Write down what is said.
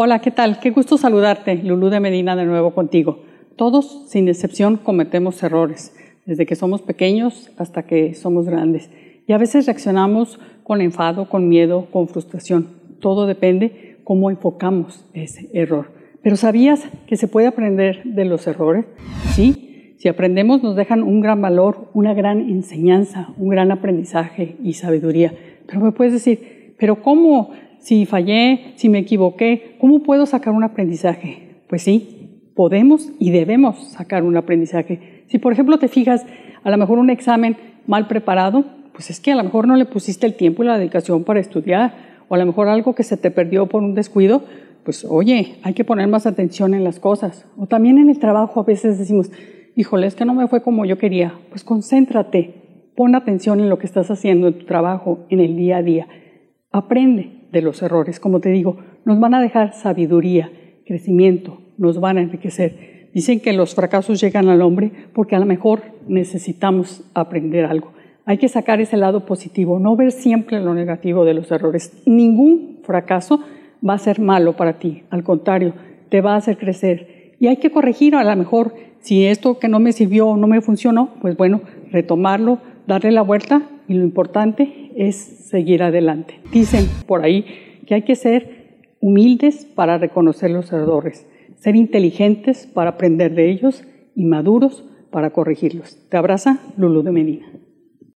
Hola, ¿qué tal? Qué gusto saludarte, Lulú de Medina, de nuevo contigo. Todos, sin excepción, cometemos errores, desde que somos pequeños hasta que somos grandes. Y a veces reaccionamos con enfado, con miedo, con frustración. Todo depende cómo enfocamos ese error. Pero ¿sabías que se puede aprender de los errores? Sí, si aprendemos nos dejan un gran valor, una gran enseñanza, un gran aprendizaje y sabiduría. Pero me puedes decir, ¿pero cómo? Si fallé, si me equivoqué, ¿cómo puedo sacar un aprendizaje? Pues sí, podemos y debemos sacar un aprendizaje. Si por ejemplo te fijas, a lo mejor un examen mal preparado, pues es que a lo mejor no le pusiste el tiempo y la dedicación para estudiar, o a lo mejor algo que se te perdió por un descuido, pues oye, hay que poner más atención en las cosas. O también en el trabajo a veces decimos, híjole, es que no me fue como yo quería. Pues concéntrate, pon atención en lo que estás haciendo en tu trabajo, en el día a día. Aprende, de los errores. Como te digo, nos van a dejar sabiduría, crecimiento, nos van a enriquecer. Dicen que los fracasos llegan al hombre porque a lo mejor necesitamos aprender algo. Hay que sacar ese lado positivo, no ver siempre lo negativo de los errores. Ningún fracaso va a ser malo para ti, al contrario, te va a hacer crecer. Y hay que corregir a lo mejor si esto que no me sirvió o no me funcionó, pues bueno, retomarlo, darle la vuelta y lo importante es seguir adelante. Dicen por ahí que hay que ser humildes para reconocer los errores, ser inteligentes para aprender de ellos y maduros para corregirlos. Te abraza Lulu de Medina.